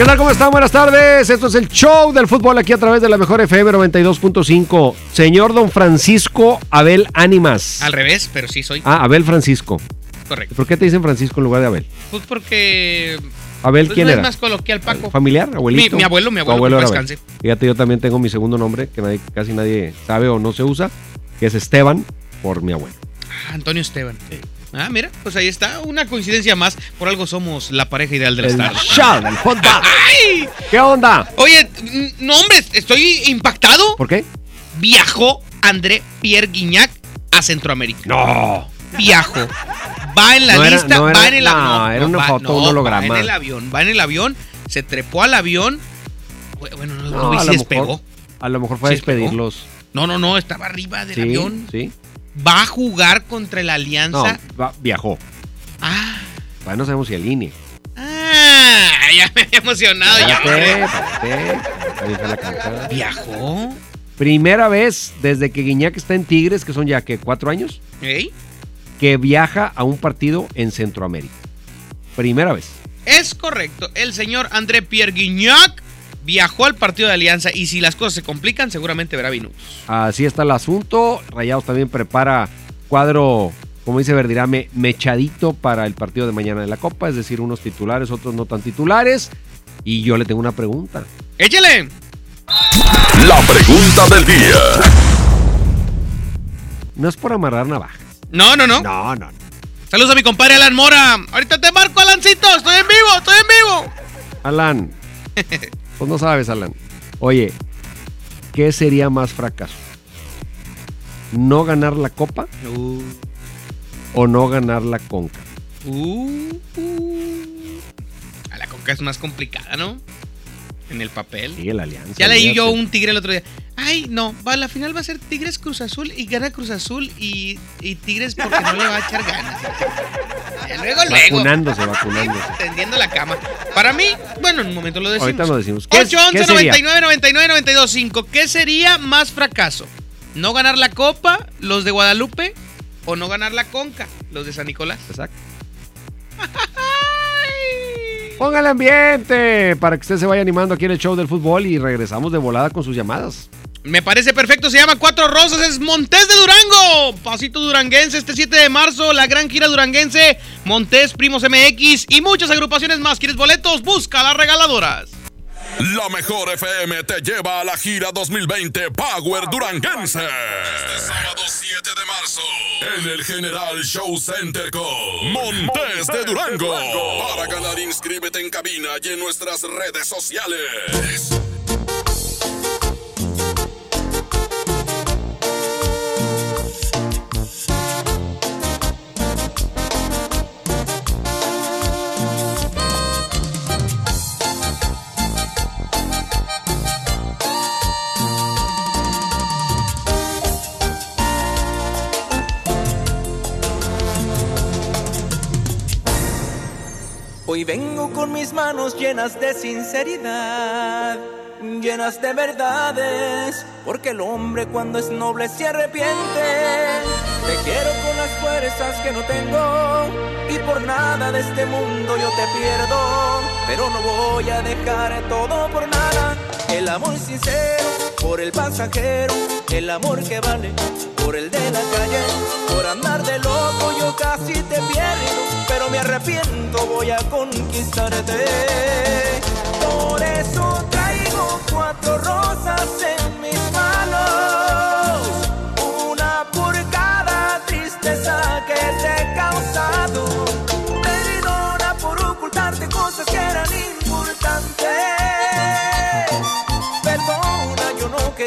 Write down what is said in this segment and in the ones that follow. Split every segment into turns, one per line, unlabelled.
¿Qué tal? ¿Cómo están? Buenas tardes. Esto es el show del fútbol aquí a través de la mejor FM 92.5. Señor don Francisco Abel Ánimas.
Al revés, pero sí soy.
Ah, Abel Francisco.
Correcto.
¿Por qué te dicen Francisco en lugar de Abel?
Pues porque.
Abel,
pues
¿quién
no
era?
Es más coloquial, Paco.
¿Familiar? ¿Abuelito?
Mi- mi abuelo, mi abuelo, que
Abel.
descanse.
Fíjate, yo también tengo mi segundo nombre que nadie- casi nadie sabe o no se usa, que es Esteban por mi abuelo.
Ah, Antonio Esteban. Ah, mira, pues ahí está. Una coincidencia más. Por algo somos la pareja ideal
show del fútbol.
¡Ay!
¿Qué onda?
Oye, no, hombre, estoy impactado.
¿Por qué?
Viajó André Pierre Guignac a Centroamérica.
No.
Viajó. Va en la
No era-
lista,
no era-
va en el
no,
avión.
era una
va-
foto, un holograma.
Va en el avión, va en el avión, se trepó al avión. Bueno, no, no,
No,
vi si despegó.
mejor, a lo mejor fue a despedirlos.
No, no, no, estaba arriba del
Sí,
avión.
sí.
Va a jugar contra la
No,
Alianza.
va- viajó.
Ah,
Todavía no sabemos si en línea.
ah, ya me había emocionado. Ya.
Ahí está la.
Viajó.
Primera vez desde que Guiñac está en Tigres, que son ya que cuatro años,
¿Ey?
que viaja a un partido en Centroamérica. Primera vez.
Es correcto. El señor André Pierre Guignac viajó al partido de Alianza y si las cosas se complican, seguramente verá minutos.
Así está el asunto. Rayados también prepara cuadro, como dice Verdirame, mechadito para el partido de mañana de la Copa, es decir, unos titulares, otros no tan titulares. Y yo le tengo una pregunta.
¡Échale!
La pregunta del día.
No es por amarrar navajas.
No, no, no.
No, no, no.
Saludos a mi compadre Alan Mora. Ahorita te marco, Alancito. Estoy en vivo, estoy en vivo.
Alan, pues no sabes, Alan. Oye, ¿qué sería más fracaso? ¿No ganar la Copa o no ganar la Conca?
Uh, uh. A la conca es más complicada, ¿no? En el papel.
Sí, la alianza.
Ya leí yo un tigre el otro día. Ay, no, va, la final va a ser Tigres Cruz Azul y gana Cruz Azul y, y Tigres porque no le va a echar ganas. Luego, luego.
Vacunándose, vacunándose.
Tendiendo la cama. Para mí, bueno, en un momento lo decimos.
Ahorita lo decimos. ¿Qué,
8, 11,
qué sería?
99, 99, 92, 5. ¿Qué sería más fracaso? ¿No ganar la Copa, los de Guadalupe? ¿O no ganar la Conca, los de San Nicolás?
Exacto. Póngale ambiente para que usted se vaya animando aquí en el show del fútbol y regresamos de volada con sus llamadas.
Me parece perfecto, se llama Cuatro Rosas, es Montés de Durango. Pasito Duranguense este 7 de marzo, la gran gira duranguense, Montés, Primos MX y muchas agrupaciones más. ¿Quieres boletos? Busca las regaladoras.
La mejor FM te lleva a la gira 2020 Power Duranguense. Este sábado 7 de marzo. En el General Show Center con Montes de Durango. Para ganar, inscríbete en cabina y en nuestras redes sociales.
Hoy vengo con mis manos llenas de sinceridad, llenas de verdades, porque el hombre cuando es noble se arrepiente. Te quiero con las fuerzas que no tengo y por nada de este mundo yo te pierdo, pero no voy a dejar todo por nada. El amor sincero por el pasajero, el amor que vale, por el de la calle, por andar de loco yo casi te pierdo, pero me arrepiento, voy a conquistarte. Por eso traigo cuatro rosas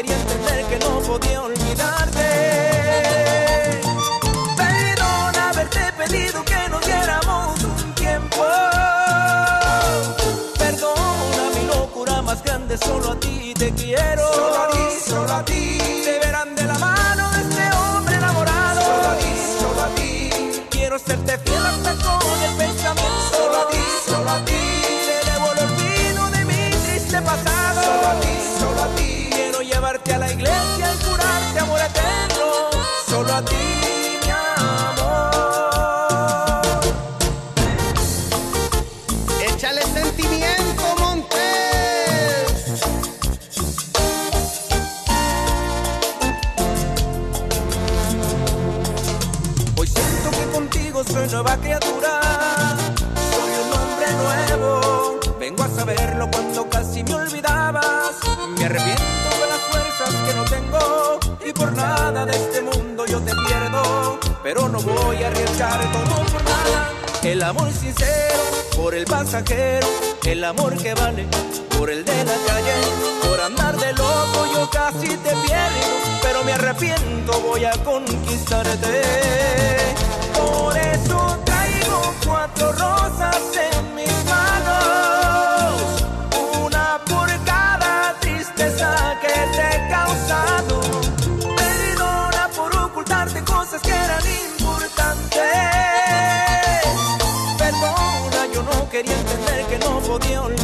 quería entender que no podía olvidarte. Perdón haberte pedido que nos diéramos un tiempo. Perdona mi locura más grande, solo a ti te quiero.
Solo a ti, solo a ti.
Amor sincero por el pasajero. El amor que vale por el de la calle. Por andar de loco yo casi te pierdo. Pero me arrepiento, voy a conquistarte. Por eso traigo cuatro rosas en que no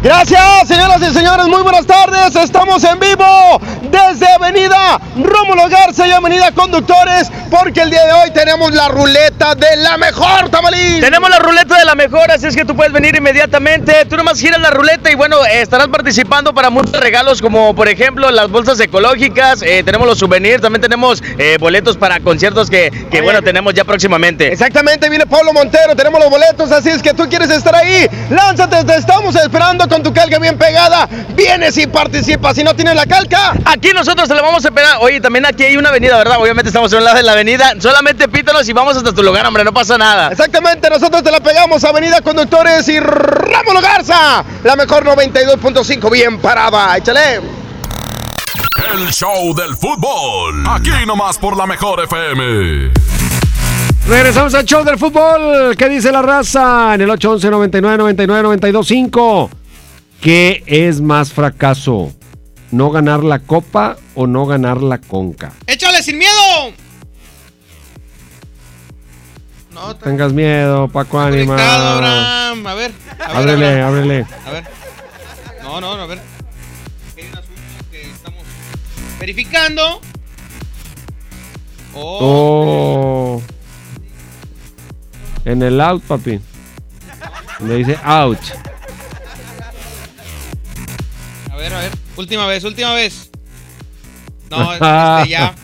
Gracias, señoras y señores, muy buenas tardes. Estamos en vivo desde Avenida Rómulo Garza y Avenida Conductores, porque el día de hoy tenemos la ruleta de la mejor, Tamalín.
Tenemos la ruleta de la mejor, así es que tú puedes venir inmediatamente. Tú nomás giras la ruleta y bueno, estarás participando para muchos regalos, como por ejemplo las bolsas ecológicas. eh, tenemos los souvenirs, también tenemos eh, boletos para conciertos que, que, bueno, tenemos ya próximamente.
Exactamente, viene Pablo Montero, tenemos los boletos, así es que tú quieres estar ahí. Lánzate, te estamos esperando con tu calca bien pegada. Vienes y participas. Si no tienes la calca,
Aquí nosotros te lo vamos a esperar. Oye, también aquí hay una avenida, ¿verdad? Obviamente estamos en un lado de la avenida. Solamente pítanos y vamos hasta tu lugar, hombre, no pasa nada.
Exactamente, nosotros te la pegamos, Avenida Conductores y Rómulo Garza. La mejor 92.5, bien parada. Échale.
El show del fútbol. Aquí nomás por la mejor FM.
Regresamos al show del fútbol. ¿Qué dice la raza? En el 811 99 99 925. ¿Qué es más fracaso? ¿No ganar la copa o no ganar la conca?
¡Échale sin miedo! No,
Tengas miedo, Paco Ánima.
A ver, a ver,
Ábrele, ábrele.
A ver. No, no, no, a ver. Hay un asunto que estamos verificando. Oh,
Oh. En el out, papi. Le dice out.
Última vez, última vez. No, este ya.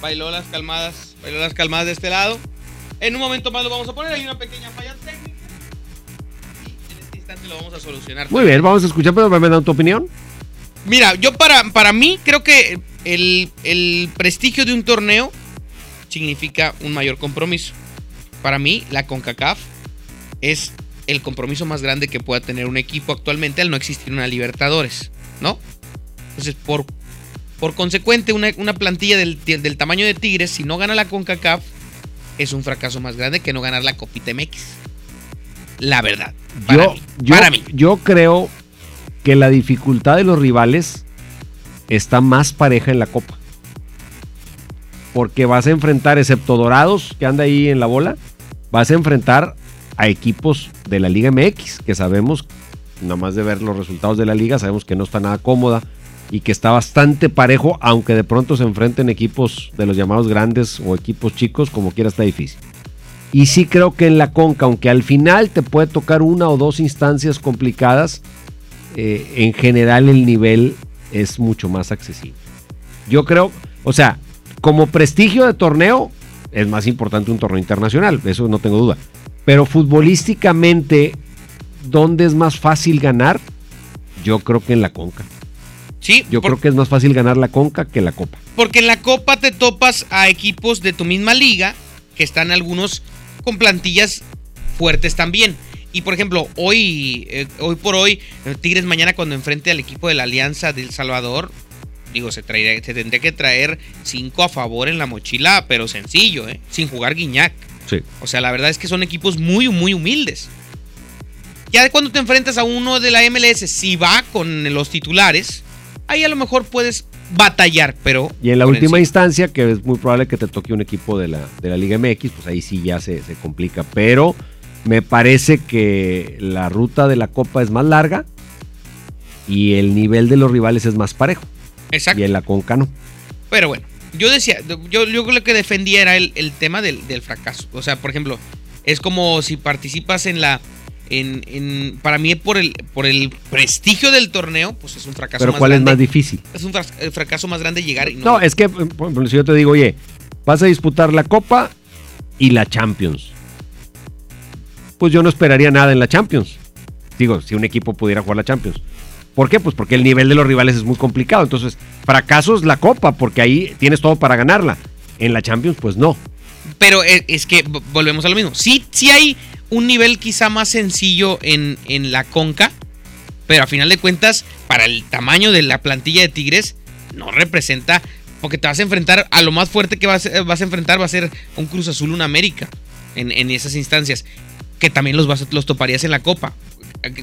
Bailó las calmadas. Bailó las calmadas de este lado. En un momento más lo vamos a poner. Hay una pequeña falla técnica. Y en este instante lo vamos a solucionar.
Muy bien, vamos a escuchar, pero me dan tu opinión.
Mira, yo para, para mí creo que el, el prestigio de un torneo significa un mayor compromiso. Para mí, la CONCACAF es el compromiso más grande que pueda tener un equipo actualmente al no existir una Libertadores, ¿no? Entonces, por, por consecuente, una, una plantilla del, del tamaño de Tigres, si no gana la CONCACAF, es un fracaso más grande que no ganar la Copita MX. La verdad. Para
Yo,
mí.
yo,
para mí.
yo creo que la dificultad de los rivales está más pareja en la copa. porque vas a enfrentar, excepto Dorados, que anda ahí en la bola, vas a enfrentar a equipos de la Liga MX, que sabemos, nada más de ver los resultados de la liga, sabemos que no está nada cómoda y que está bastante parejo, aunque de pronto se enfrenten equipos de los llamados grandes o equipos chicos, como quiera está difícil. Y sí creo que en la Conca, aunque al final te puede tocar una o dos instancias complicadas, eh, en general el nivel es mucho más accesible. Yo creo, o sea, como prestigio de torneo, es más importante un torneo internacional, eso no tengo duda. Pero futbolísticamente, ¿dónde es más fácil ganar? Yo creo que en la Conca.
Sí,
Yo
por-
creo que es más fácil ganar la Conca que la Copa.
porque en la Copa te topas a equipos de tu misma liga, que están algunos con plantillas fuertes también. Y por ejemplo, hoy, eh, hoy por hoy, eh, Tigres mañana cuando enfrente al equipo de la Alianza del Salvador, digo, se, traería- se tendría que traer cinco a favor en la mochila, pero sencillo, ¿eh? sin jugar Guiñac.
Sí.
O sea, la verdad es que son equipos muy, muy humildes. Ya cuando te enfrentas a uno de la MLS, si va con los titulares, ahí a lo mejor puedes batallar, pero...
Y en la última
encima.
instancia, que es muy probable que te toque un equipo de la, de la Liga MX, pues ahí sí ya se, se complica. Pero me parece que la ruta de la Copa es más larga y el nivel de los rivales es más parejo.
Exacto.
Y en la Conca no.
Pero bueno, yo decía, yo, yo lo que defendía era el, el tema del, del fracaso. O sea, por ejemplo, es como si participas en la... En, en- para mí, por el, por el prestigio del torneo, pues es un fracaso
Pero
más
¿cuál es
grande.
más difícil?
Es un fracaso más grande llegar y no.
No, es que, si yo te digo, oye, vas a disputar la Copa y la Champions. Pues yo no esperaría nada en la Champions. Digo, si un equipo pudiera jugar la Champions. ¿Por qué? Pues porque el nivel de los rivales es muy complicado. Entonces, fracasos la Copa, porque ahí tienes todo para ganarla. En la Champions, pues no.
Pero eh, es que volvemos a lo mismo. Sí, sí hay un nivel quizá más sencillo en, en la conca, pero a final de cuentas, para el tamaño de la plantilla de Tigres, no representa, porque te vas a enfrentar a lo más fuerte que vas, a- vas a enfrentar va a ser un Cruz Azul, un América, en, en esas instancias, que también los, vas los toparías en la Copa.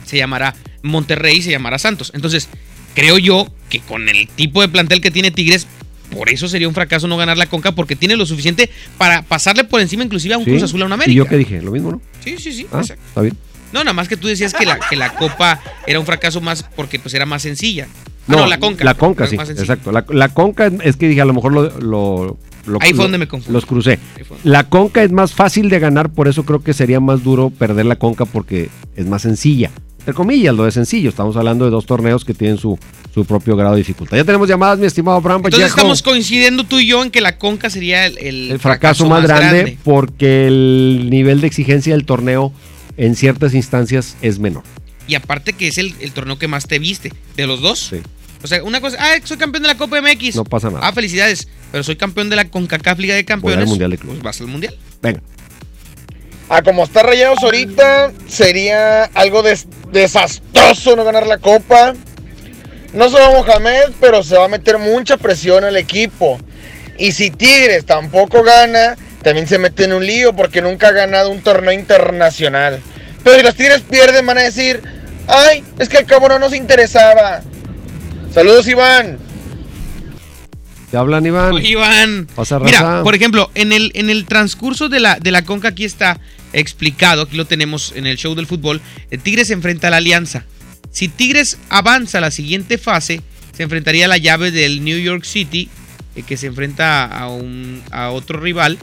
Se llamará Monterrey, se llamará Santos. Entonces, creo yo que con el tipo de plantel que tiene Tigres, por eso sería un fracaso no ganar la Conca, porque tiene lo suficiente para pasarle por encima inclusive a un
¿Sí?
Cruz Azul, a un América.
¿Y yo qué dije? Lo mismo, ¿no?
Sí, sí, sí.
Ah,
exacto.
está bien.
No, nada más que tú decías que la, que la Copa era un fracaso más porque pues era más sencilla. Ah, no, la Conca.
La Conca, sí. Exacto. La, la Conca es- que dije, a lo mejor lo. lo- lo-
Ahí fue donde me confundí.
Los crucé. La Conca es más fácil de ganar, por eso creo que sería más duro perder la Conca porque es más sencilla. Entre comillas, lo de sencillo. Estamos hablando de dos torneos que tienen su, su propio grado de dificultad. Ya tenemos llamadas, mi estimado Abraham
Entonces
Vallejo.
estamos coincidiendo tú y yo en que la Conca sería el, el
el fracaso, más, grande, porque el nivel de exigencia del torneo en ciertas instancias es menor.
Y aparte que es el, el torneo que más te viste. De los dos.
Sí.
O sea, una cosa, ah, soy campeón de la Copa MX.
No pasa nada.
Ah, felicidades. Pero soy campeón de la CONCACAF Liga de Campeones.
Mundial de Clubes.
Pues vas al Mundial.
Venga.
A como está Rayados ahorita, sería algo des- desastroso no ganar la copa. No se va Mohamed, pero se va a meter mucha presión al equipo. Y si Tigres tampoco gana, también se mete en un lío porque nunca ha ganado un torneo internacional. Pero si los Tigres pierden, van a decir, ay, es que al cabo no nos interesaba. Saludos, Iván.
Te hablan, Iván.
Iván.
Pasa,
Mira, por ejemplo, en el, en el transcurso de la, de la Conca, aquí está explicado, aquí lo tenemos en el show del fútbol, el Tigres se enfrenta a la Alianza. Si Tigres avanza a la siguiente fase, se enfrentaría a la llave del New York City, eh, que se enfrenta a, un, a otro rival,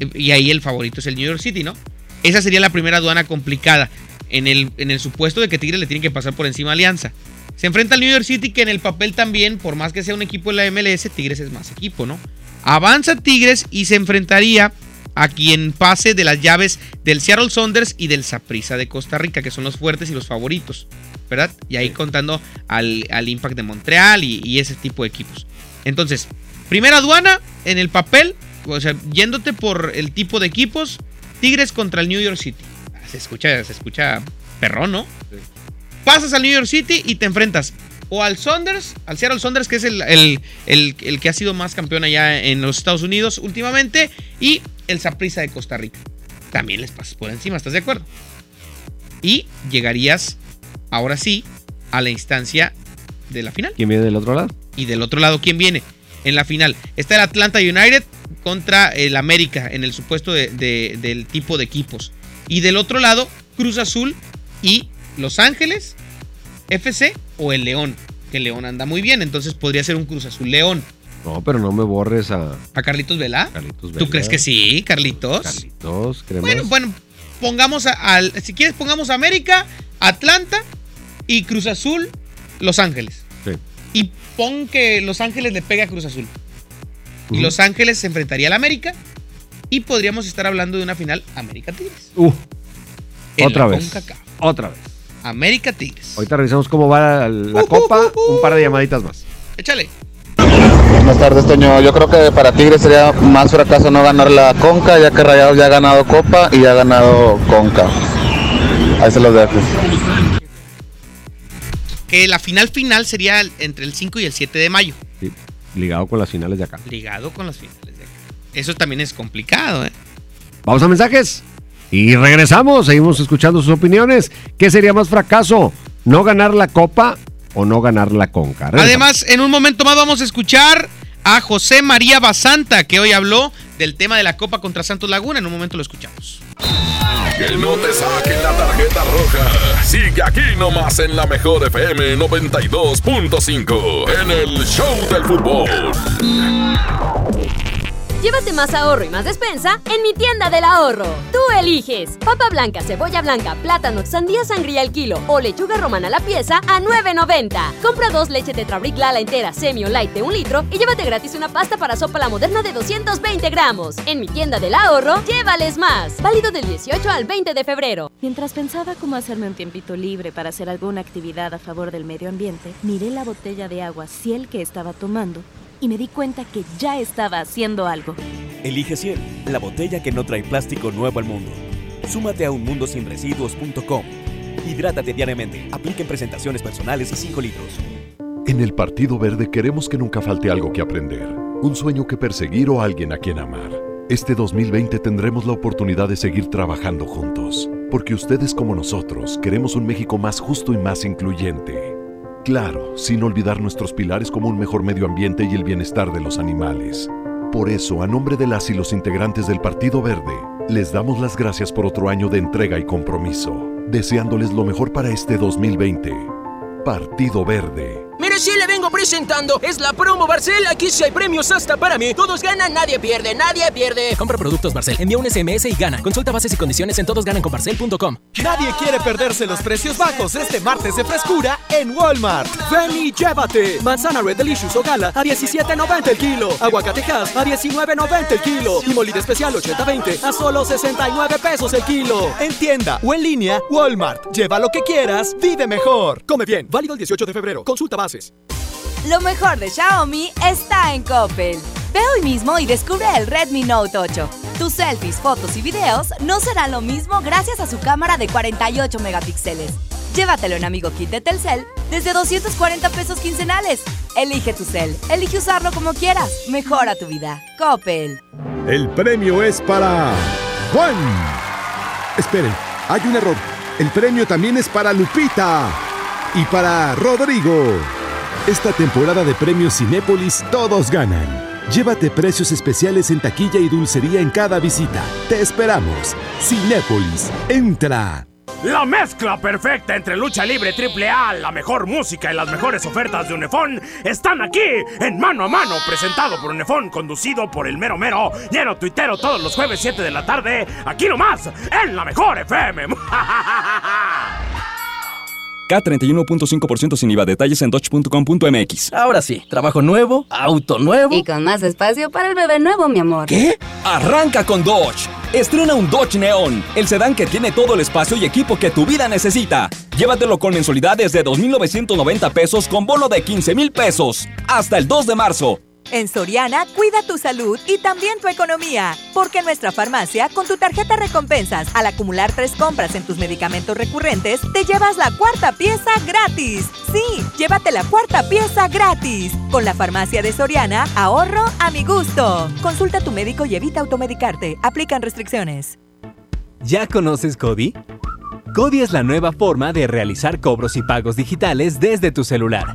eh, y ahí el favorito es el New York City, ¿no? Esa sería la primera aduana complicada, en el, en el supuesto de que Tigres le tiene que pasar por encima a Alianza. Se enfrenta al New York City, que en el papel también, por más que sea un equipo de la MLS, Tigres es más equipo, ¿no? Avanza Tigres y se enfrentaría a quien pase de las llaves del Seattle Saunders y del Saprissa de Costa Rica, que son los fuertes y los favoritos, ¿verdad? Y ahí contando al, al Impact de Montreal y, y ese tipo de equipos. Entonces, primera aduana en el papel, o sea, yéndote por el tipo de equipos, Tigres contra el New York City. Ah, Se escucha, se escucha perrón, ¿no? Pasas al New York City y te enfrentas o al Saunders, al Seattle Saunders, que es el, el- el- el que ha sido más campeón allá en los Estados Unidos últimamente, y el Saprissa de Costa Rica. También les pasas por encima, ¿estás de acuerdo? Y llegarías, ahora sí, a la instancia de la final.
¿Quién viene del otro lado?
Y del otro lado, ¿quién viene? En la final está el Atlanta United contra el América en el supuesto de- de- del tipo de equipos. Y del otro lado, Cruz Azul y Los Ángeles, FC o el León. Que el León anda muy bien, entonces podría ser un Cruz Azul León.
No, pero no me borres a
¿A Carlitos Vela?
Carlitos
¿Tú
Vela.
crees que sí, Carlitos?
Carlitos, cremas.
Bueno, bueno, pongamos a- al. Si quieres, pongamos América, Atlanta y Cruz Azul, Los Ángeles.
Sí.
Y pon que Los Ángeles le pega a Cruz Azul. Y
Ujú.
Los Ángeles se enfrentaría al América. Y podríamos estar hablando de una final América Tigres.
Uh, otra vez.
CONCACAF.
Otra vez.
América Tigres.
Ahorita revisamos cómo va la
Uh,
copa.
uh, uh, uh.
Un par de llamaditas más.
Échale.
Buenas tardes, Toño. Yo creo que para Tigres sería más fracaso no ganar la Conca, ya que Rayados ya ha ganado Copa y ya ha ganado Conca. Ahí se los dejo.
Que la final final sería entre el 5 y el 7 de mayo.
Sí, ligado con las finales de acá.
Ligado con las finales de acá. Eso también es complicado, ¿eh?
Vamos a mensajes. Y regresamos. Seguimos escuchando sus opiniones. ¿Qué sería más fracaso? ¿No ganar la copa o no ganar la conca? Regresamos.
Además, en un momento más vamos a escuchar a José María Basanta, que hoy habló del tema de la Copa contra Santos Laguna. En un momento lo escuchamos.
Que no te saquen la tarjeta roja. Sigue aquí nomás en la mejor FM 92.5 en el Show del Fútbol.
Llévate más ahorro y más despensa en mi tienda del ahorro. Tú eliges papa blanca, cebolla blanca, plátano, sandía sangría al kilo o lechuga romana a la pieza a 9.90. Compra dos leche Tetrabric Lala entera, semi o light de un litro y llévate gratis una pasta para sopa la moderna de 220 gramos. En mi tienda del ahorro, llévales más. Válido del 18 al 20 de febrero.
Mientras pensaba cómo hacerme un tiempito libre para hacer alguna actividad a favor del medio ambiente, miré la botella de agua Ciel que estaba tomando y me di cuenta que ya estaba haciendo algo.
Elige Ciel, la botella que no trae plástico nuevo al mundo. Súmate a unmundosinresiduos.com. Hidrátate diariamente. Apliquen presentaciones personales y 5 litros.
En el Partido Verde queremos que nunca falte algo que aprender, un sueño que perseguir o alguien a quien amar. Este 2020 tendremos la oportunidad de seguir trabajando juntos, porque ustedes como nosotros queremos un México más justo y más incluyente. Claro, sin olvidar nuestros pilares como un mejor medio ambiente y el bienestar de los animales. Por eso, a nombre de las y los integrantes del Partido Verde, les damos las gracias por otro año de entrega y compromiso, deseándoles lo mejor para este 2020. Partido Verde.
Vengo presentando. Es la promo Barcel. Aquí sí hay premios hasta para mí. Todos ganan, nadie pierde, nadie pierde.
Compra productos Barcel, envía un SMS y gana. Consulta bases y condiciones en todosgananconbarcel.com.
Nadie quiere perderse los precios bajos este martes de frescura en Walmart. Ven y llévate. Manzana Red Delicious o Gala a 17.90 el kilo. Aguacatejas a 19.90 el kilo. Y molida especial 80-20 a solo 69 pesos el kilo. En tienda o en línea, Walmart. Lleva lo que quieras, vive mejor. Come bien. Válido el 18 de febrero. Consulta bases.
Lo mejor de Xiaomi está en Coppel. Ve hoy mismo y descubre el Redmi Note 8. Tus selfies, fotos y videos no serán lo mismo gracias a su cámara de 48 megapíxeles. Llévatelo en Amigo Kit de Telcel desde 240 pesos quincenales. Elige tu cel, elige usarlo como quieras. Mejora tu vida. Coppel.
El premio es para Juan. Esperen, hay un error. El premio también es para Lupita y para Rodrigo. Esta temporada de premios Cinépolis todos ganan. Llévate precios especiales en taquilla y dulcería en cada visita. Te esperamos. Cinépolis, entra.
La mezcla perfecta entre lucha libre triple A, la mejor música y las mejores ofertas de Unefón están aquí en Mano a Mano, presentado por Unefón, conducido por el mero mero, lleno tuitero todos los jueves 7 de la tarde, aquí nomás, en la mejor FM.
K31.5% sin IVA. Detalles en dodge.com.mx.
Ahora sí, trabajo nuevo, auto nuevo.
Y con más espacio para el bebé nuevo, mi amor.
¿Qué? Arranca con Dodge. Estrena un Dodge Neon, el sedán que tiene todo el espacio y equipo que tu vida necesita. Llévatelo con mensualidades de 2.990 pesos con bono de 15.000 pesos. Hasta el 2 de marzo.
En Soriana, cuida tu salud y también tu economía. Porque en nuestra farmacia, con tu tarjeta recompensas, al acumular tres compras en tus medicamentos recurrentes, te llevas la cuarta pieza gratis. Sí, llévate la cuarta pieza gratis. Con la farmacia de Soriana, ahorro a mi gusto. Consulta a tu médico y evita automedicarte. Aplican restricciones.
¿Ya conoces Cody? Cody es la nueva forma de realizar cobros y pagos digitales desde tu celular.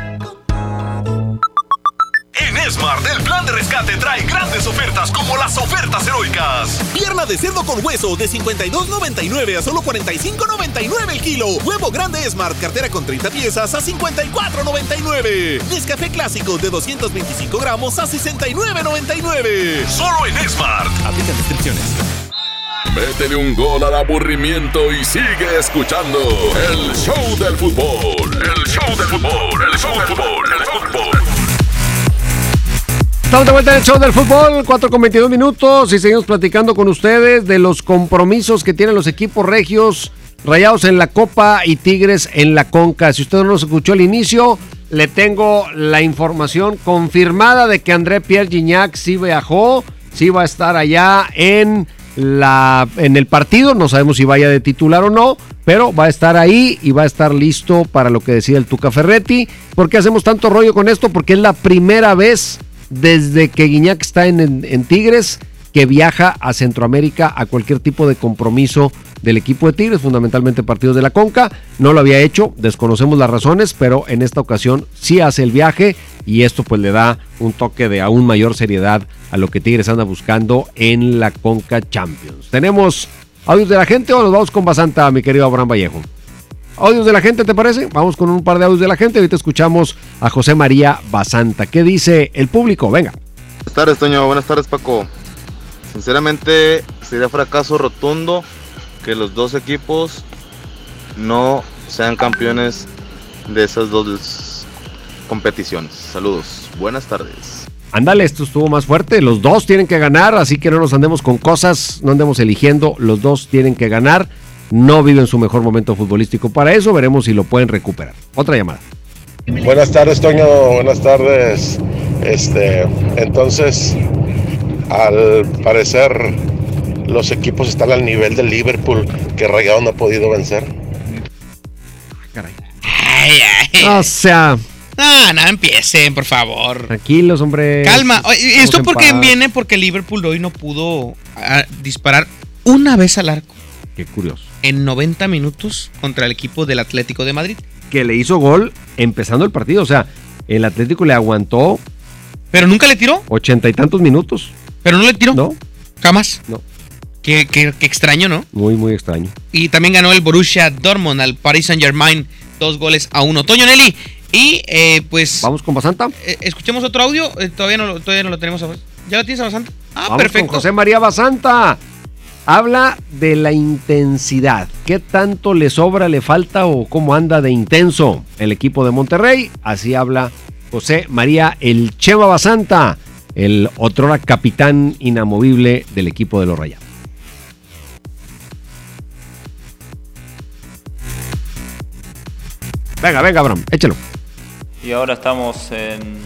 Smart, el plan de rescate trae grandes ofertas como las ofertas heroicas. Pierna de cerdo con hueso de 52.99 a solo 45.99 el kilo. Huevo grande Smart, cartera con 30 piezas a 54.99. Nescafé clásico de 225 gramos a 69.99. Solo en Smart. Aplican descripciones.
Métele un gol al aburrimiento y sigue escuchando el show del fútbol. El show del fútbol. El show del fútbol. El fútbol.
Estamos de vuelta en el show del fútbol, 4 con 22 minutos y seguimos platicando con ustedes de los compromisos que tienen los equipos regios, rayados en la Copa y Tigres en la Conca. Si usted no nos escuchó al inicio, le tengo la información confirmada de que André Pierre Gignac sí viajó, sí va a estar allá en, la, en el partido, no sabemos si vaya de titular o no, pero va a estar ahí y va a estar listo para lo que decía el Tuca Ferretti. ¿Por qué hacemos tanto rollo con esto? Porque es la primera vez desde que Guiñac está en, en- Tigres que viaja a Centroamérica a cualquier tipo de compromiso del equipo de Tigres, fundamentalmente partidos de la Conca. No lo había hecho, desconocemos las razones, pero en esta ocasión sí hace el viaje y esto pues le da un toque de aún mayor seriedad a lo que Tigres anda buscando en la Conca Champions. Tenemos audios de la gente o nos vamos con Basanta, mi querido Abraham Vallejo. Audios de la gente, ¿te parece? Vamos con un par de audios de la gente. Ahorita escuchamos a José María Basanta. ¿Qué dice el público? Venga.
Buenas tardes, Toño. Buenas tardes, Paco. Sinceramente, sería fracaso rotundo que los dos equipos no sean campeones de esas dos competiciones. Saludos. Buenas tardes.
Ándale, esto estuvo más fuerte. Los dos tienen que ganar, así que no nos andemos con cosas, no andemos eligiendo. Los dos tienen que ganar. No viven su mejor momento futbolístico para eso. Veremos si lo pueden recuperar. Otra llamada.
Buenas tardes, Toño. Buenas tardes. Este, entonces, al parecer, los equipos están al nivel del Liverpool que Rayado no ha podido vencer.
O sea,
Ah, no empiecen, por favor.
tranquilos, hombre.
Calma.
Estamos
¿Esto
en
porque
paz.
viene? Porque Liverpool hoy no pudo ah, disparar una vez al arco
Qué curioso.
En 90 minutos contra el equipo del Atlético de Madrid.
Que le hizo gol empezando el partido. O sea, el Atlético le aguantó.
¿Pero nunca le tiró?
Ochenta y tantos minutos.
¿Pero no le tiró?
No.
Jamás.
No.
Qué, qué- qué extraño, ¿no?
Muy, muy extraño.
Y también ganó el Borussia Dortmund al Paris Saint Germain, dos goles a uno. Toño Nelly. Y eh, pues.
Vamos con Basanta.
escuchemos otro audio. Eh, todavía, no, lo- todavía no lo tenemos. a- ¿Ya lo tienes a Basanta? Ah,
Vamos
perfecto.
con José María Basanta. Habla de la intensidad. ¿Qué tanto le sobra, le falta o cómo anda de intenso el equipo de Monterrey? Así habla José María El Chema Basanta, el otrora capitán inamovible del equipo de los Rayados. Venga, venga, Abraham, échalo.
Y ahora estamos en,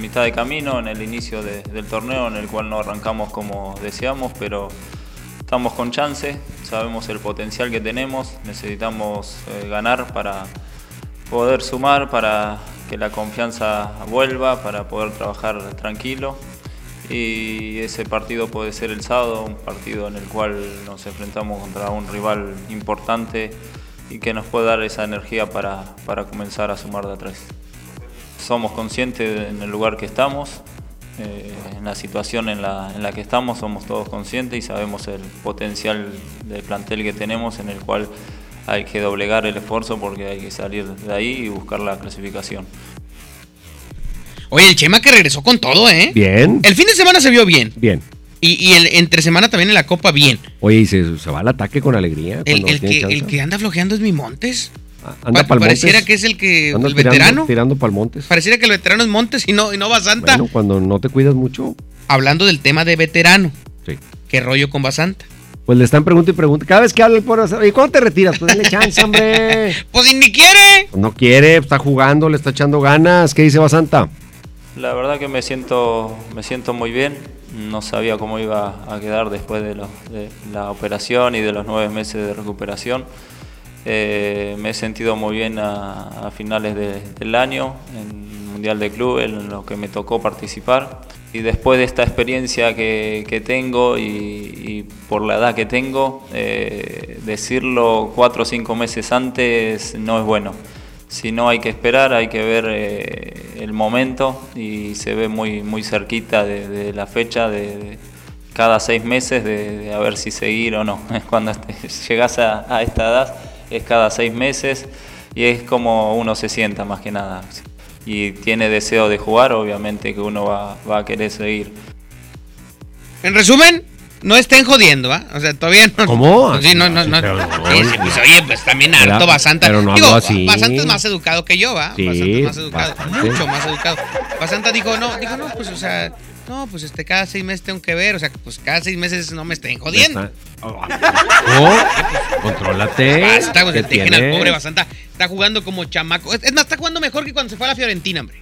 mitad de camino, en el inicio de- del torneo, en el cual no arrancamos como deseamos, pero estamos con chance, sabemos el potencial que tenemos, necesitamos eh, ganar para poder sumar, para que la confianza vuelva, para poder trabajar tranquilo. Y ese partido puede ser el sábado, un partido en el cual nos enfrentamos contra un rival importante y que nos puede dar esa energía para, para comenzar a sumar de atrás. Somos conscientes en el lugar que estamos, eh, en la situación en la, en la que estamos, somos todos conscientes y sabemos el potencial del plantel que tenemos en el cual hay que doblegar el esfuerzo porque hay que salir de ahí y buscar la clasificación.
Oye, el Chema que regresó con todo, ¿eh?
Bien.
El fin de semana se vio bien.
Bien.
Y, y el entre semana también en la Copa, bien.
Oye, y se, se va al ataque con alegría.
El, el que, el que anda flojeando es mi Montes.
Anda
Pa- pareciera que es el que
Anda
el
tirando-
veterano.
Tirando pa'l Montes.
Pareciera que el veterano es Montes y no, y no Basanta.
Bueno, cuando no te cuidas mucho,
Hablando del tema de veterano.
Sí.
¿Qué rollo con Basanta?
pues le están preguntando y preguntando. Cada vez que habla el pobre, ¿y cuándo te retiras? Pues dale chance, hombre.
Pues si ni quiere.
Pues no quiere, está jugando, le está echando ganas. ¿Qué dice Basanta?
La verdad que me siento, me siento muy bien. No sabía cómo iba a quedar después de, de la operación y de los nueve meses de recuperación. Eh, me he sentido muy bien a, finales del año en el Mundial de Club, en lo que me tocó participar. Y después de esta experiencia que, tengo y, por la edad que tengo, eh, decirlo cuatro o cinco meses antes no es bueno. Si no hay que esperar, hay que ver eh, el momento y se ve muy, muy cerquita de, la fecha de, cada seis meses de, a ver si seguir o no. Cuando llegas a, a esta edad es cada seis meses y es como uno se sienta más que nada. Y tiene deseo de jugar, obviamente que uno va, va a querer seguir.
En resumen, no estén jodiendo, ¿ah? O sea, todavía no.
¿Cómo?
Sí, no, no, no. pues, oye, pues también harto Basanta.
Pero no
digo,
así.
Basanta es más educado que yo, ¿va?
Sí,
Basanta es más educado.
bastante.
Mucho más educado. Basanta dijo, no, dijo, no, pues, o sea, no, pues este, cada seis meses tengo que ver. O sea, pues cada seis meses no me estén jodiendo.
Está- Oh, contrólate.
Pobre Basanta. Está jugando como chamaco. Es más, está jugando mejor que cuando se fue a la Fiorentina, hombre.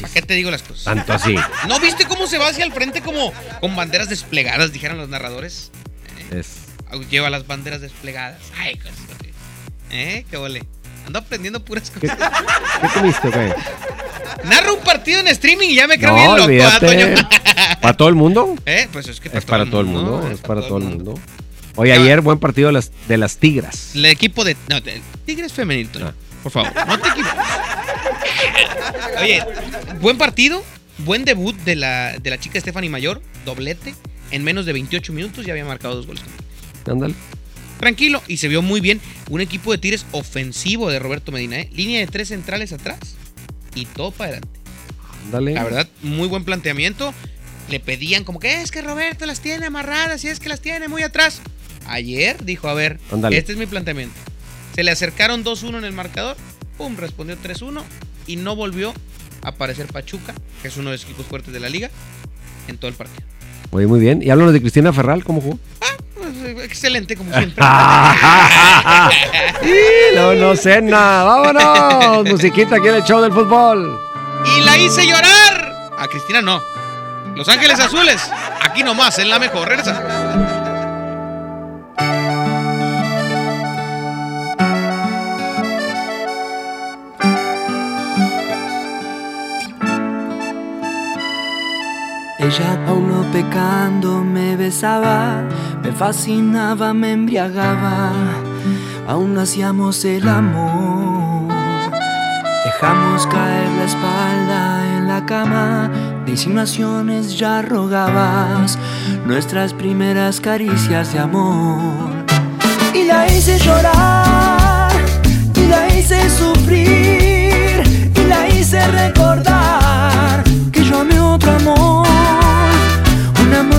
¿Para qué te digo las cosas?
Tanto así.
¿No viste cómo se va hacia el frente como con banderas desplegadas, dijeron los narradores?
Es-
Lleva las banderas desplegadas. Ay, cosas. ¿Eh? ¿Qué ole? Ando aprendiendo puras
¿Qué,
cosas.
qué comiste, güey?
Narro un partido en streaming y ya me creo
No,
bien loco, ¿ah,
olvídate.
Toño?
¿Para todo el mundo?
¿Eh? Pues es que
Es para todo el mundo,
¿eh?
es para todo el mundo. Oye, ayer buen partido de las, de las Tigras.
El equipo de. No, de- Tigres femenil, Toño.
Ah.
Por favor, no te equivoques. Oye, buen partido, buen debut de la, de la chica Stephanie Mayor, doblete. En menos de 28 minutos ya había marcado dos goles.
Ándale.
Tranquilo, y se vio muy bien. Un equipo de Tigres ofensivo de Roberto Medina, ¿eh? Línea de tres centrales atrás y todo para adelante.
Ándale.
La verdad, muy buen planteamiento. Le pedían como que es que Roberto las tiene amarradas y es que las tiene muy atrás. Ayer dijo, a ver, este es mi planteamiento. Se le acercaron 2-1 en el marcador, pum, respondió 3-1 y no volvió a aparecer Pachuca, que es uno de los equipos fuertes de la liga, en todo el partido.
Oye, muy bien. Y háblanos de Cristina Ferral, ¿cómo jugó?
Pues, eh, excelente, como siempre.
y no, no cena. Vámonos. Musiquita aquí en el show del fútbol.
y la hice llorar. A Cristina no. Los Ángeles Azules, aquí nomás, en la mejor. Regresa.
Ella aún pecando me besaba, me fascinaba, me embriagaba, aún hacíamos el amor. Dejamos caer la espalda en la cama, de insinuaciones ya rogabas nuestras primeras caricias de amor. Y la hice llorar, y la hice sufrir, y la hice recordar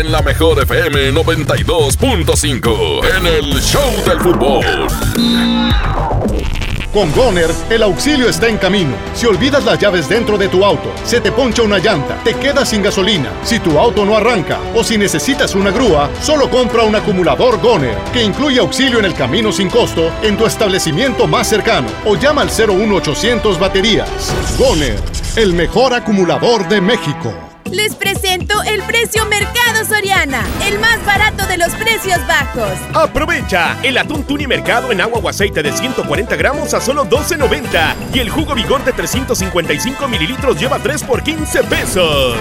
En la mejor FM 92.5. En el Show del Fútbol.
Con Goner, el auxilio está en camino. Si olvidas las llaves dentro de tu auto, se te poncha una llanta, te quedas sin gasolina, si tu auto no arranca o si necesitas una grúa, solo compra un acumulador Goner, que incluye auxilio en el camino sin costo en tu establecimiento más cercano o llama al 01800 baterías. Goner, el mejor acumulador de México.
Les presento el precio Mercado Soriana, el más barato de los precios bajos.
Aprovecha el atún tuni mercado en agua o aceite de 140 gramos a solo 12.90 y el jugo vigor de 355 mililitros lleva 3 por 15 pesos.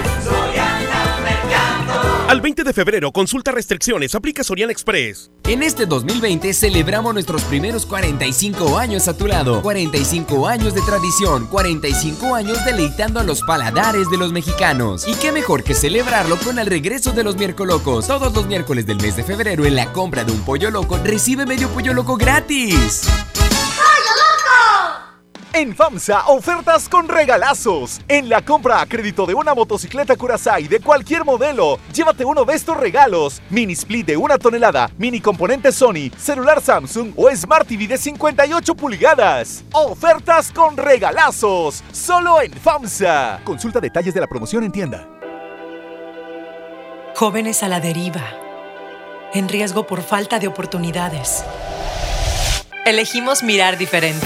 Al 20 de febrero, consulta restricciones, aplica Soriana Express.
En este 2020 celebramos nuestros primeros 45 años a tu lado. 45 años de tradición, 45 años deleitando a los paladares de los mexicanos. Y qué mejor que celebrarlo con el regreso de los miércolocos. Todos los miércoles del mes de febrero en la compra de un pollo loco recibe medio pollo loco gratis.
En FAMSA, ofertas con regalazos. En la compra a crédito de una motocicleta Curaçao de cualquier modelo, llévate uno de estos regalos. Mini split de una tonelada, mini componente Sony, celular Samsung o Smart TV de 58 pulgadas. Ofertas con regalazos. Solo en FAMSA. Consulta detalles de la promoción en tienda.
Jóvenes a la deriva. En riesgo por falta de oportunidades. Elegimos mirar diferente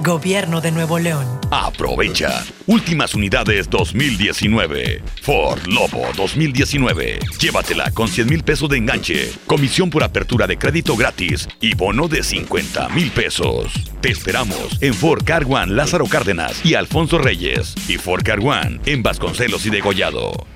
Gobierno de Nuevo León.
Aprovecha. Últimas unidades 2019. Ford Lobo 2019. Llévatela con 100 mil pesos de enganche, comisión por apertura de crédito gratis y bono de 50 mil pesos. Te esperamos en Ford Car One Lázaro Cárdenas y Alfonso Reyes y Ford Car One en Vasconcelos y Degollado.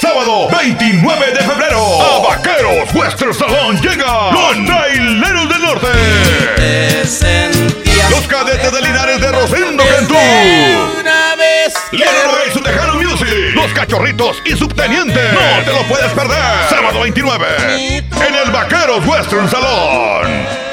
Sábado 29 de febrero, a Vaqueros Western Salón llega los Traileros del Norte. Los cadetes de Linares de Rosendo Cantú. Leonardo y su Tejano Music. Los cachorritos y subteniente. No te lo puedes perder. Sábado 29 en el Vaqueros Western Salón.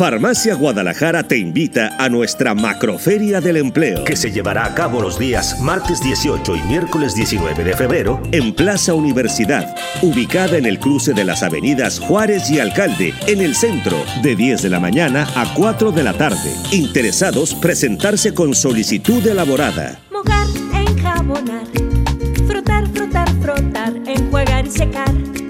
Farmacia Guadalajara te invita a nuestra Macroferia del Empleo,
que se llevará a cabo los días martes 18 y miércoles 19 de febrero
en Plaza Universidad, ubicada en el cruce de las avenidas Juárez y Alcalde, en el centro, de 10 de la mañana a 4 de la tarde. Interesados, presentarse con solicitud elaborada.
Mojar, enjabonar, frotar, frotar, frotar, enjuagar y secar.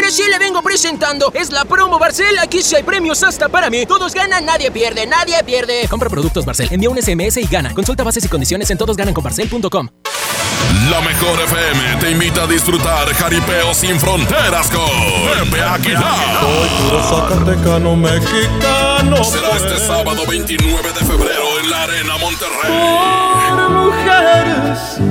Mire, sí le vengo presentando. Es la promo Barcel. Aquí sí hay premios hasta para mí. Todos ganan, nadie pierde, nadie pierde.
Compra productos Barcel, envía un SMS y gana. Consulta bases y condiciones en todosgananconbarcel.com.
La mejor FM te invita a disfrutar jaripeo sin fronteras con Pepe Aguilar.
Zacatecano mexicano.
Será este sábado 29 de febrero en la Arena Monterrey.
Por mujeres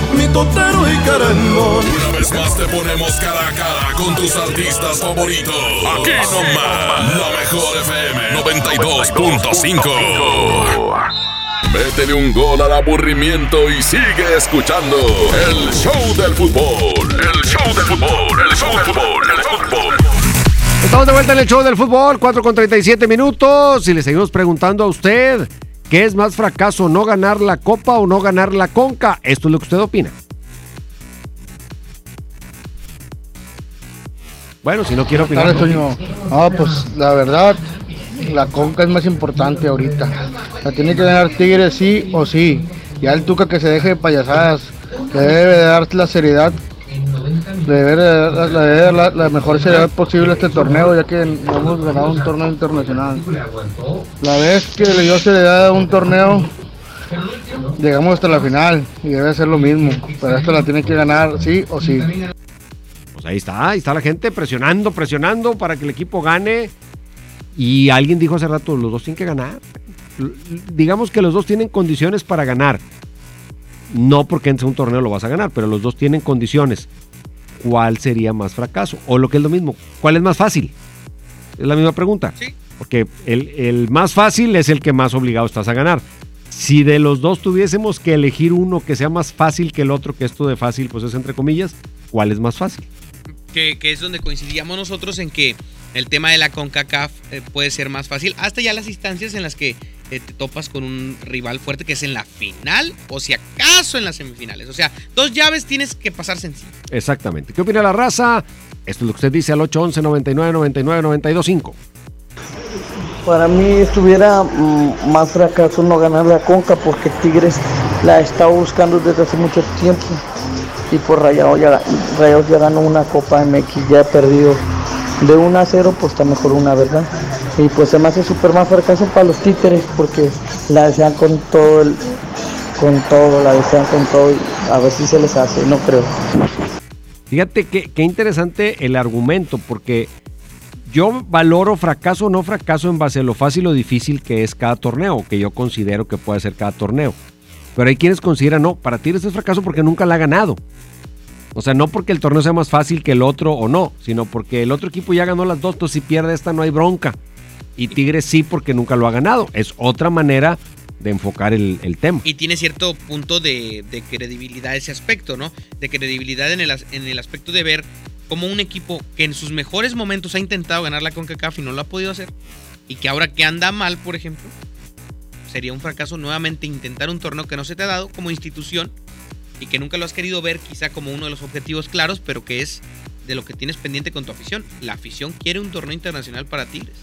mi totero y querendón.
Una vez más te ponemos cara a cara con tus artistas favoritos. Aquí nomás, la mejor FM 92.5. Métele un gol al aburrimiento y sigue escuchando el show del fútbol. El show del fútbol, el show del fútbol, el fútbol.
Estamos de vuelta en el show del fútbol, 4 con 37 minutos. Y le seguimos preguntando a usted, ¿qué es más fracaso, no ganar la copa o no ganar la conca? Esto es lo que usted opina. Bueno, si no quiero opinar.
No, pues la verdad, la conca es más importante ahorita. La tiene que ganar Tigres sí o sí. Ya el Tuca que se deje de payasadas, que debe de dar la seriedad, debe dar la, la mejor seriedad posible este torneo, ya que no hemos ganado un torneo internacional. La vez que le dio seriedad a un torneo, llegamos hasta la final y debe ser lo mismo. Pero esto la tiene que ganar sí o sí.
Pues ahí está, ahí está la gente presionando, presionando para que el equipo gane. Y alguien dijo hace rato, los dos tienen que ganar. Digamos que los dos tienen condiciones para ganar. No porque en un torneo lo vas a ganar, pero los dos tienen condiciones. ¿Cuál sería más fracaso? O lo que es lo mismo, ¿cuál es más fácil? Es la misma pregunta. Porque el, el más fácil es el que más obligado estás a ganar. Si de los dos tuviésemos que elegir uno que sea más fácil que el otro, que esto de fácil pues es entre comillas, ¿cuál es más fácil?
Que, que es donde coincidíamos nosotros en que el tema de la CONCACAF eh, puede ser más fácil. Hasta ya las instancias en las que eh, te topas con un rival fuerte que es en la final o si acaso en las semifinales. O sea, dos llaves tienes que pasar sencillo.
Exactamente. ¿Qué opina la raza? Esto es lo que usted dice al 811 99 99 925.
Para mí estuviera mm, más fracaso no ganar la Conca porque Tigres la está buscando desde hace mucho tiempo y por Rayados ya, Rayados ya ganó una Copa MX, ya ha perdido de 1 a 0, pues está mejor una, ¿verdad? Y pues se me hace súper más fracaso para los títeres porque la desean con todo, el, con todo, la desean con todo y a ver si se les hace, no creo.
Fíjate qué, qué interesante el argumento, porque yo valoro fracaso o no fracaso en base a lo fácil o difícil que es cada torneo, que yo considero que puede ser cada torneo. Pero hay quienes consideran, no, para Tigres es fracaso porque nunca la ha ganado. O sea, no porque el torneo sea más fácil que el otro o no, sino porque el otro equipo ya ganó las dos, entonces si pierde esta no hay bronca. Y Tigres sí porque nunca lo ha ganado. Es otra manera de enfocar el, tema.
Y tiene cierto punto de, credibilidad ese aspecto, ¿no? De credibilidad en el, en el aspecto de ver cómo un equipo que en sus mejores momentos ha intentado ganar la CONCACAF y no lo ha podido hacer, y que ahora que anda mal, por ejemplo, sería un fracaso nuevamente intentar un torneo que no se te ha dado como institución y que nunca lo has querido ver quizá como uno de los objetivos claros, pero que es de lo que tienes pendiente con tu afición. La afición quiere un torneo internacional para Tigres.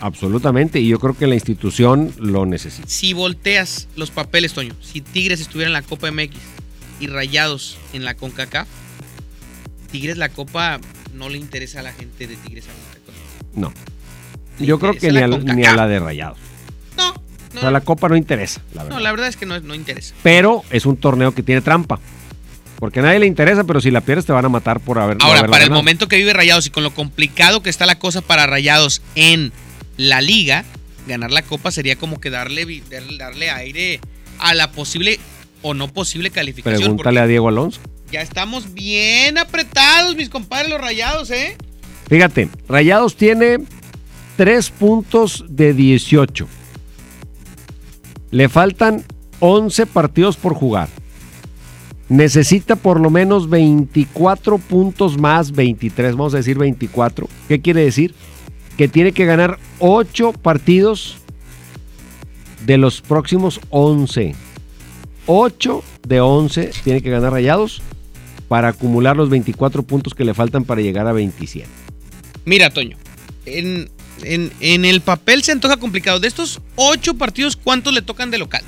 Absolutamente, y yo creo que la institución lo necesita.
Si volteas los papeles, Toño, si Tigres estuviera en la Copa MX y Rayados en la CONCACAF, Tigres la Copa no le interesa a la gente de Tigres ahorita.
No.
Le
Yo creo que ni a, ni a la de Rayados.
No,
O sea, la Copa no interesa, la verdad.
No, la verdad es que no, no interesa.
Pero es un torneo que tiene trampa. Porque a nadie le interesa, pero si la pierdes te van a matar por haber no
Ahora, para el momento que vive Rayados y con lo complicado que está la cosa para Rayados en la liga, ganar la Copa sería como que darle, darle, aire a la posible o no posible calificación.
Pregúntale a Diego Alonso.
Ya estamos bien apretados, mis compadres, los Rayados, ¿eh?
Fíjate, Rayados tiene 3 puntos de 18. Le faltan 11 partidos por jugar. Necesita por lo menos 24 puntos más, 23, vamos a decir 24. ¿Qué quiere decir? Que tiene que ganar 8 partidos de los próximos 11. 8 de 11 tiene que ganar Rayados para acumular los 24 puntos que le faltan para llegar a 27.
Mira, Toño, en, en- en el papel se antoja complicado. De estos ocho partidos, ¿cuántos le tocan de local?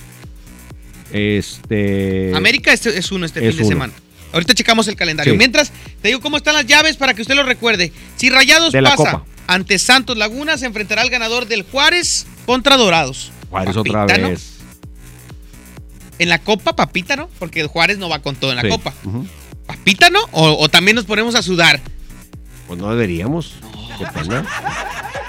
Este.
América es uno este
es
fin de
uno.
semana. Ahorita checamos el calendario.
Sí.
Mientras, te digo cómo están las llaves para que usted lo recuerde. Si Rayados
De la
pasa
Copa.
Ante Santos Laguna, se enfrentará al ganador del Juárez contra Dorados.
Juárez otra
¿no?
vez.
En la Copa, papita, ¿no? Porque Juárez no va con todo en la
Sí.
Copa.
Ujú.
¿Papita, no? O, o también nos ponemos a sudar.
Pues no deberíamos. Qué pena.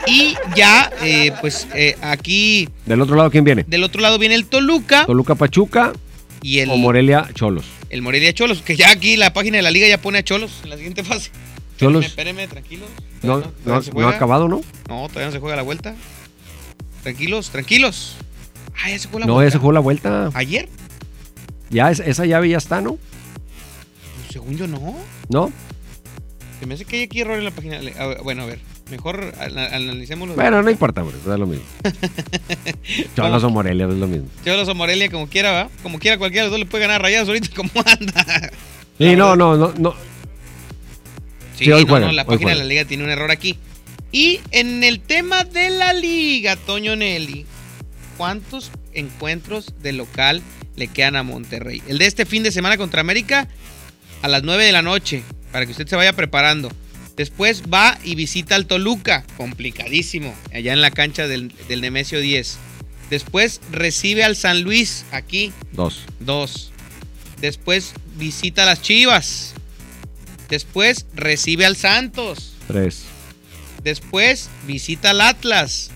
Y ya, eh, pues eh, aquí
Del otro lado, ¿quién viene?
del otro lado viene el Toluca
Toluca Pachuca
y el,
o Morelia Cholos.
el Morelia Cholos, que ya aquí la página de la liga ya pone a Cholos en la siguiente fase. Tranquilos.
No, no, no ha acabado, ¿no?
No, todavía no se juega la vuelta. Tranquilos, tranquilos. Ah, ya se jugó la
No,
vuelta.
ya se jugó la vuelta.
¿Ayer?
Ya es- esa llave ya está, ¿no?
Según yo no.
¿No?
Se me hace que hay aquí error en la página. Bueno, a ver. Mejor ana- analicémoslo.
Bueno, no importa, hombre, da lo mismo. Cholos o Morelia es lo mismo.
Cholos o Morelia, como quiera, ¿va? Como quiera, cualquiera de los dos le puede ganar a rayados ahorita, como anda.
Sí, no, no, no, no.
Sí,
Sí, hoy
no,
juegan,
no, la
hoy
página de la liga tiene un error aquí. Y en el tema de la liga, Toño Nelly, ¿cuántos encuentros de local le quedan a Monterrey? El de este fin de semana contra América a las 9 de la noche, para que usted se vaya preparando. Después va y visita al Toluca, complicadísimo, allá en la cancha del, del Nemesio 10. Después recibe al San Luis, aquí,
Dos.
Dos. Después visita a las Chivas. Después recibe al Santos.
Tres.
Después visita al Atlas.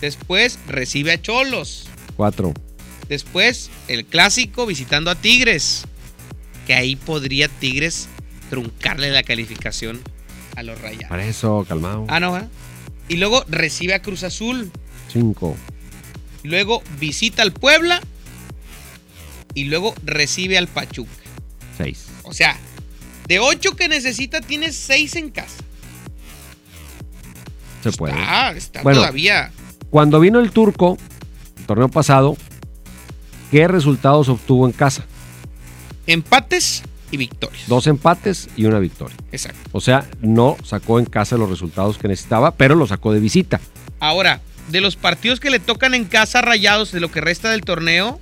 Después recibe a Cholos.
Cuatro.
Después el clásico visitando a Tigres. Que ahí podría Tigres truncarle la calificación a los rayados.
Para eso, calmado.
Ah, no. Y luego recibe a Cruz Azul.
Cinco.
Luego visita al Puebla. Y luego recibe al Pachuca.
Seis.
O sea, de ocho que necesita, tiene seis en casa.
Se puede.
Ah, está
Bueno,
todavía.
Cuando vino el turco, el torneo pasado, ¿qué resultados obtuvo en casa?
Empates y victorias.
Dos empates y una victoria.
Exacto.
O sea, no sacó en casa los resultados que necesitaba, pero lo sacó de visita.
Ahora, de los partidos que le tocan en casa rayados de lo que resta del torneo,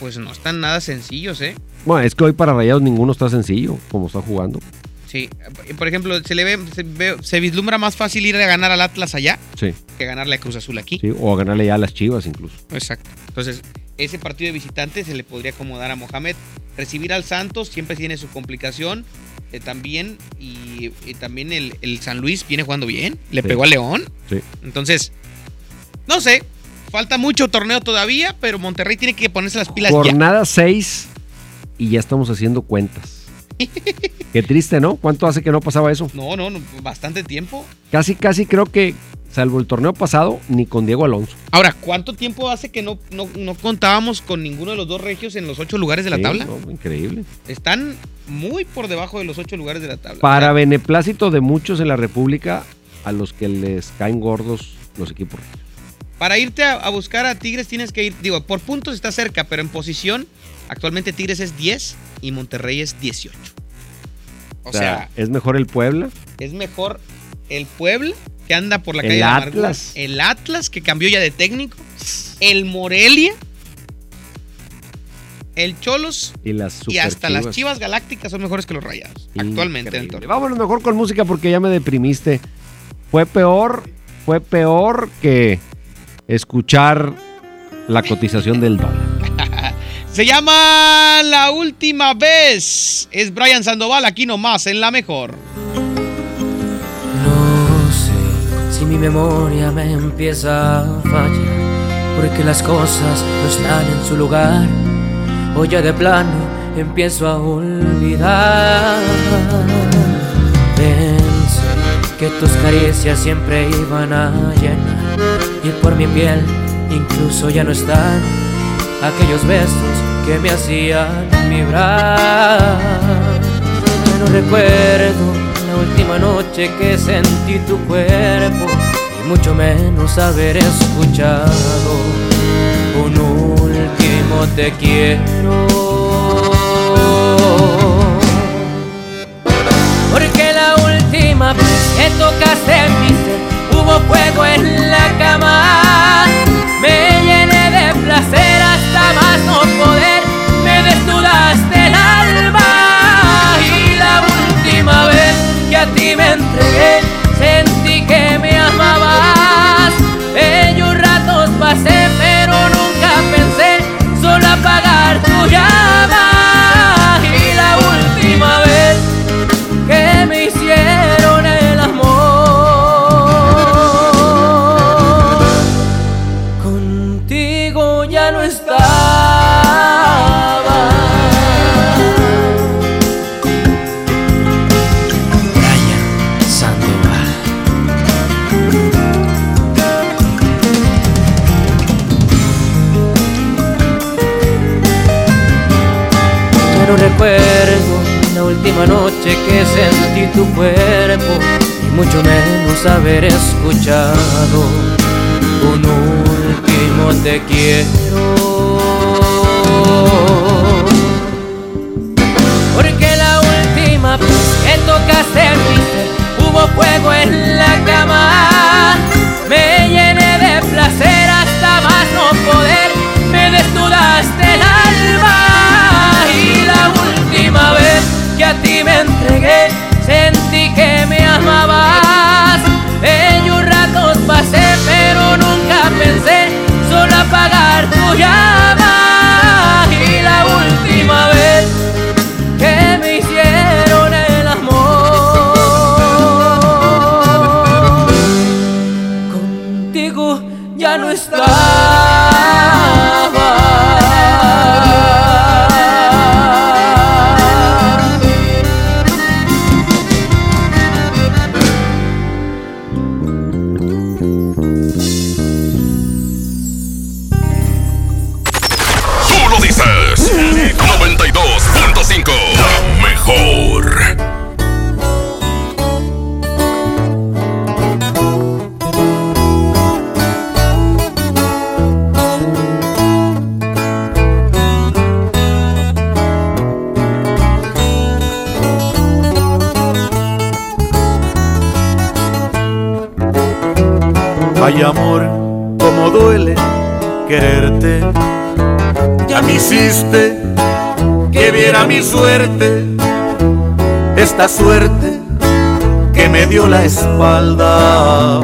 pues no están nada sencillos, ¿eh?
Bueno, es que hoy para Rayados ninguno está sencillo, como está jugando.
Sí. Por ejemplo, se le ve, se, ve- se vislumbra más fácil ir a ganar al Atlas allá
Sí,
que ganarle a Cruz Azul aquí.
sí. O a ganarle ya a las Chivas incluso.
Exacto. Entonces, ese partido de visitante se le podría acomodar a Mohamed. Recibir al Santos siempre tiene su complicación. eh, también, y, y también el, el San Luis viene jugando bien. Le
Sí.
pegó a León.
Sí.
Entonces, no sé. Falta mucho torneo todavía, pero Monterrey tiene que ponerse las pilas.
Jornada 6 y ya estamos haciendo cuentas. Qué triste, ¿no? ¿Cuánto hace que no pasaba eso?
No, no, no, bastante tiempo.
Casi, casi creo que, salvo el torneo pasado, ni con Diego Alonso.
Ahora, ¿cuánto tiempo hace que no, no, no contábamos con ninguno de los dos regios en los ocho lugares de la
Sí,
tabla?
no, increíble.
Están muy por debajo de los ocho lugares de la tabla.
Para beneplácito de muchos en la República, a los que les caen gordos los equipos.
Para irte a, a buscar a Tigres tienes que ir, digo, por puntos está cerca, pero en posición, actualmente Tigres es 10 y Monterrey es 18. O, sea,
es mejor el Puebla.
es mejor el Puebla que anda por la
El
calle de la amargura,
Atlas.
el Atlas que cambió ya de técnico, el Morelia, el Cholos
Y las
y hasta las
superchivas.
Chivas Galácticas son mejores que los Rayados actualmente
Increíble.
torneo.
Vámonos mejor con música porque ya me deprimiste. Fue peor, fue peor que escuchar la cotización del dólar.
Se llama La Última Vez. Es Brian Sandoval aquí nomás en La Mejor.
No sé si mi memoria me empieza a fallar, porque las cosas no están en su lugar, o ya de plano empiezo a olvidar. Pensé que tus caricias siempre iban a llenar, y por mi piel incluso ya no están aquellos besos que me hacían vibrar. No recuerdo la última noche que sentí tu cuerpo y mucho menos haber escuchado un último te quiero. Porque la última vez que tocaste mi ser hubo fuego en la cama. Me llené de placer poder. Me desnudaste el alma. Y la última vez que a ti me noche que sentí tu cuerpo y mucho menos haber escuchado un último te quiero. Porque la última vez que tocaste mi ser hubo fuego en la cama. Me llené de placer
dio la espalda.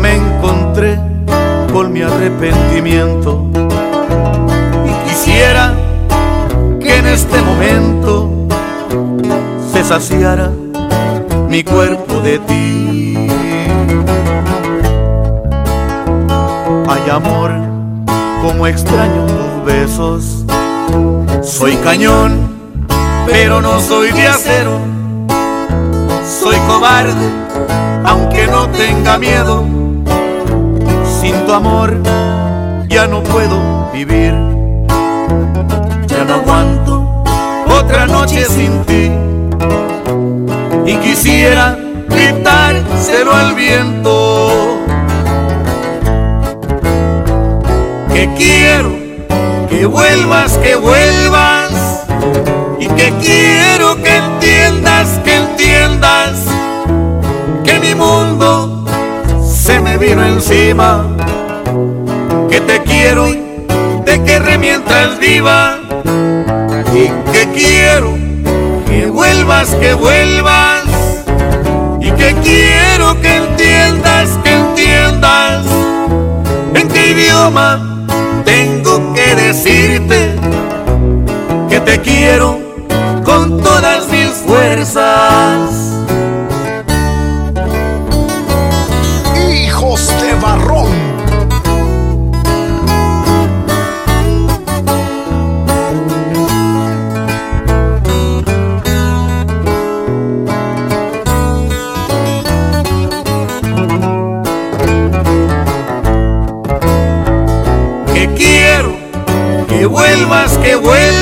Me encontré con mi arrepentimiento y quisiera que en este momento se saciara mi cuerpo de ti. Ay amor, como extraño tus besos. Soy cañón, pero no soy de acero. Cobarde, aunque no tenga miedo. Sin tu amor ya no puedo vivir. Ya no aguanto otra noche sin ti y quisiera gritárselo al viento. Que quiero que vuelvas, que vuelvas y que quiero que entiendas, que entiendas que mi mundo se me vino encima. Que te quiero y te querré mientras viva y que quiero que vuelvas, que vuelvas y que quiero que entiendas, que entiendas en qué idioma tengo que decirte que te quiero con todas mis fuerzas.
Hijos de Barrón.
que quiero que vuelvas, que vuelvas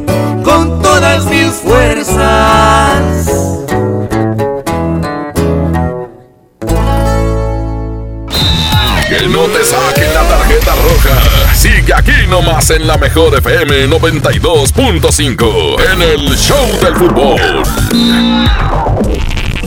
mis fuerzas.
Que no te saquen la tarjeta roja. Sigue aquí nomás en la mejor FM 92.5 en el Show del Fútbol.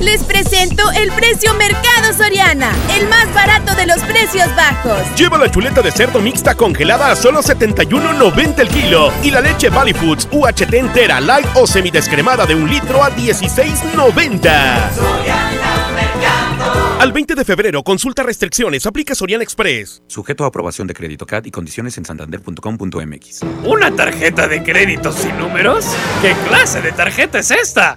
Les presento el precio Mercado Soriana, el más barato de los precios bajos.
Lleva la chuleta de cerdo mixta congelada a solo 71.90 el kilo y la leche Valley Foods UHT entera light o semidescremada de un litro a 16.90.
Al 20 de febrero, consulta restricciones, aplica Soriana Express.
Sujeto a aprobación de crédito CAT y condiciones en santander.com.mx.
¿Una tarjeta de crédito sin números? ¿Qué clase de tarjeta es esta?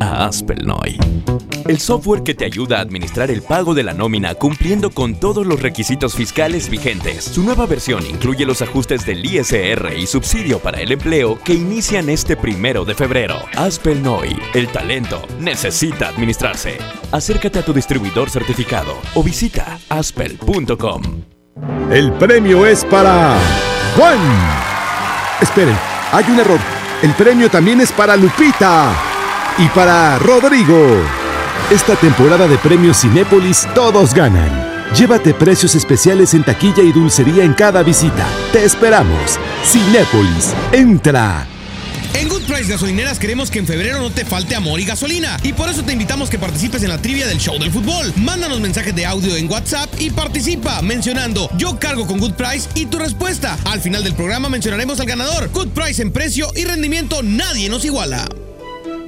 a Aspelnoy. El software que te ayuda a administrar el pago de la nómina cumpliendo con todos los requisitos fiscales vigentes. Su nueva versión incluye los ajustes del ISR y subsidio para el empleo que inician este primero de febrero. Aspelnoy, el talento necesita administrarse. Acércate a tu distribuidor certificado o visita aspel.com.
El premio es para Juan. Esperen, hay un error. El premio también es para Lupita y para Rodrigo. Esta temporada de premios Cinépolis todos ganan. Llévate precios especiales en taquilla y dulcería en cada visita. Te esperamos. Cinépolis, entra.
En Good Price Gasolineras queremos que en febrero no te falte amor y gasolina. Y por eso te invitamos que participes en la trivia del show del fútbol. Mándanos mensajes de audio en WhatsApp y participa mencionando yo cargo con Good Price y tu respuesta. Al final del programa mencionaremos al ganador. Good Price en precio y rendimiento nadie nos iguala.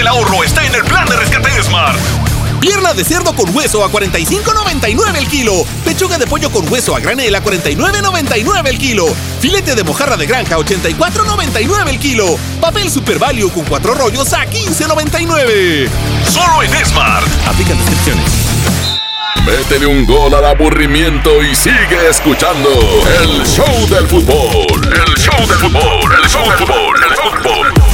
Del ahorro está en el plan de rescate Smart. Pierna de cerdo con hueso a 45.99 el kilo. Pechuga de pollo con hueso a granel a 49.99 el kilo. Filete de mojarra de granja a 84.99 el kilo. Papel Super Value con cuatro rollos a 15.99. Solo en Smart. Aplican descripciones.
Métele un gol al aburrimiento y sigue escuchando el show del fútbol. El show del fútbol. El show del fútbol. El show del fútbol.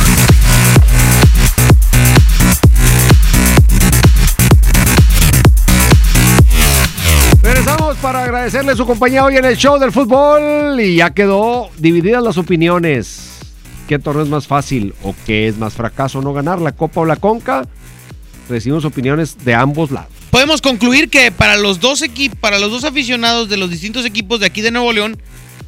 Para agradecerle su compañía hoy en el show del fútbol y ya quedó divididas las opiniones. ¿Qué torneo es más fácil o qué es más fracaso no ganar, la Copa o la Conca? Recibimos opiniones de ambos lados.
Podemos concluir que para los dos equipos, para los dos aficionados de los distintos equipos de aquí de Nuevo León,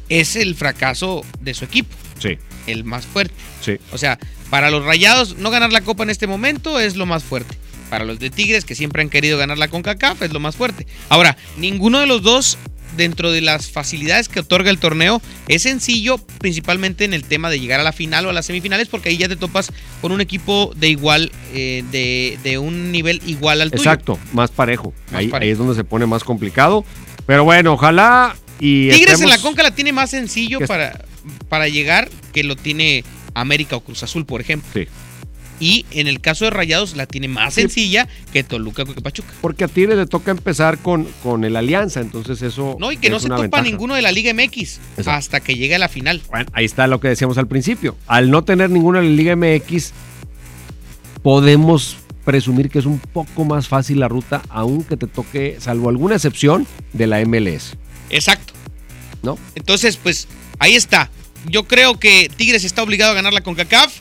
es el fracaso de su equipo.
Sí.
El más fuerte.
Sí.
O sea, para los rayados, no ganar la copa en este momento es lo más fuerte. Para los de Tigres, que siempre han querido ganar la CONCACAF, es lo más fuerte. Ahora, ninguno de los dos, dentro de las facilidades que otorga el torneo, es sencillo, principalmente en el tema de llegar a la final o a las semifinales, porque ahí ya te topas con un equipo de igual, eh, de, de, un nivel igual al tuyo.
Exacto, más parejo.
Más
ahí,
parejo.
ahí es donde se pone más complicado. Pero bueno, ojalá y.
Tigres en la Conca la tiene más sencillo para, para llegar que lo tiene América o Cruz Azul, por ejemplo.
Sí.
Y en el caso de Rayados la tiene más
Sí.
sencilla que Toluca que Pachuca.
Porque a Tigres le toca empezar con, con el Alianza, entonces eso.
No, y que no se topa
ventaja.
ninguno de la Liga MX
Exacto.
hasta que llegue a la final.
Bueno, ahí está lo que decíamos al principio. Al no tener ninguna en la Liga MX, podemos presumir que es un poco más fácil la ruta, aunque te toque, salvo alguna excepción, de la MLS.
Exacto.
¿No?
Entonces, pues ahí está. Yo creo que Tigres está obligado a ganar la CONCACAF,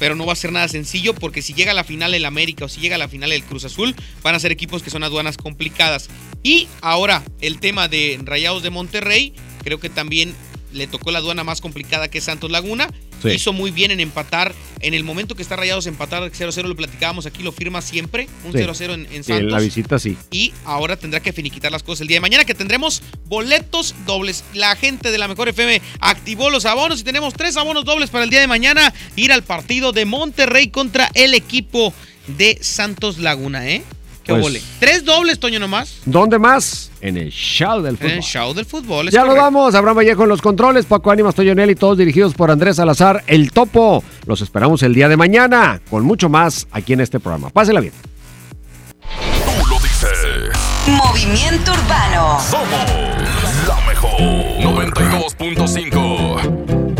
pero no va a ser nada sencillo porque si llega a la final el América o si llega a la final el Cruz Azul, van a ser equipos que son aduanas complicadas. Y ahora el tema de Rayados de Monterrey, creo que también le tocó la aduana más complicada que es Santos Laguna.
Sí.
Hizo muy bien en empatar. En el momento que está Rayados empatar 0-0, lo platicábamos aquí, lo firma siempre. Un
Sí.
0-0 en, en
Sí, en
Santos
la visita sí.
y ahora tendrá que finiquitar las cosas el día de mañana que tendremos boletos dobles. La gente de la Mejor FM activó los abonos y tenemos tres abonos dobles para el día de mañana ir al partido de Monterrey contra el equipo de Santos Laguna, ¿eh? Qué
Pues-
vole. Tres dobles, Toño, nomás.
¿Dónde más? En el show del
En
fútbol.
el show del fútbol. es
Ya lo
correcto.
vamos, Abraham Vallejo en los controles, Paco Ánimas, Toyonel y todos dirigidos por Andrés Salazar, el Topo. Los esperamos el día de mañana con mucho más aquí en este programa. Pásela bien.
Tú lo dices.
Movimiento Urbano.
Somos la mejor 92.5.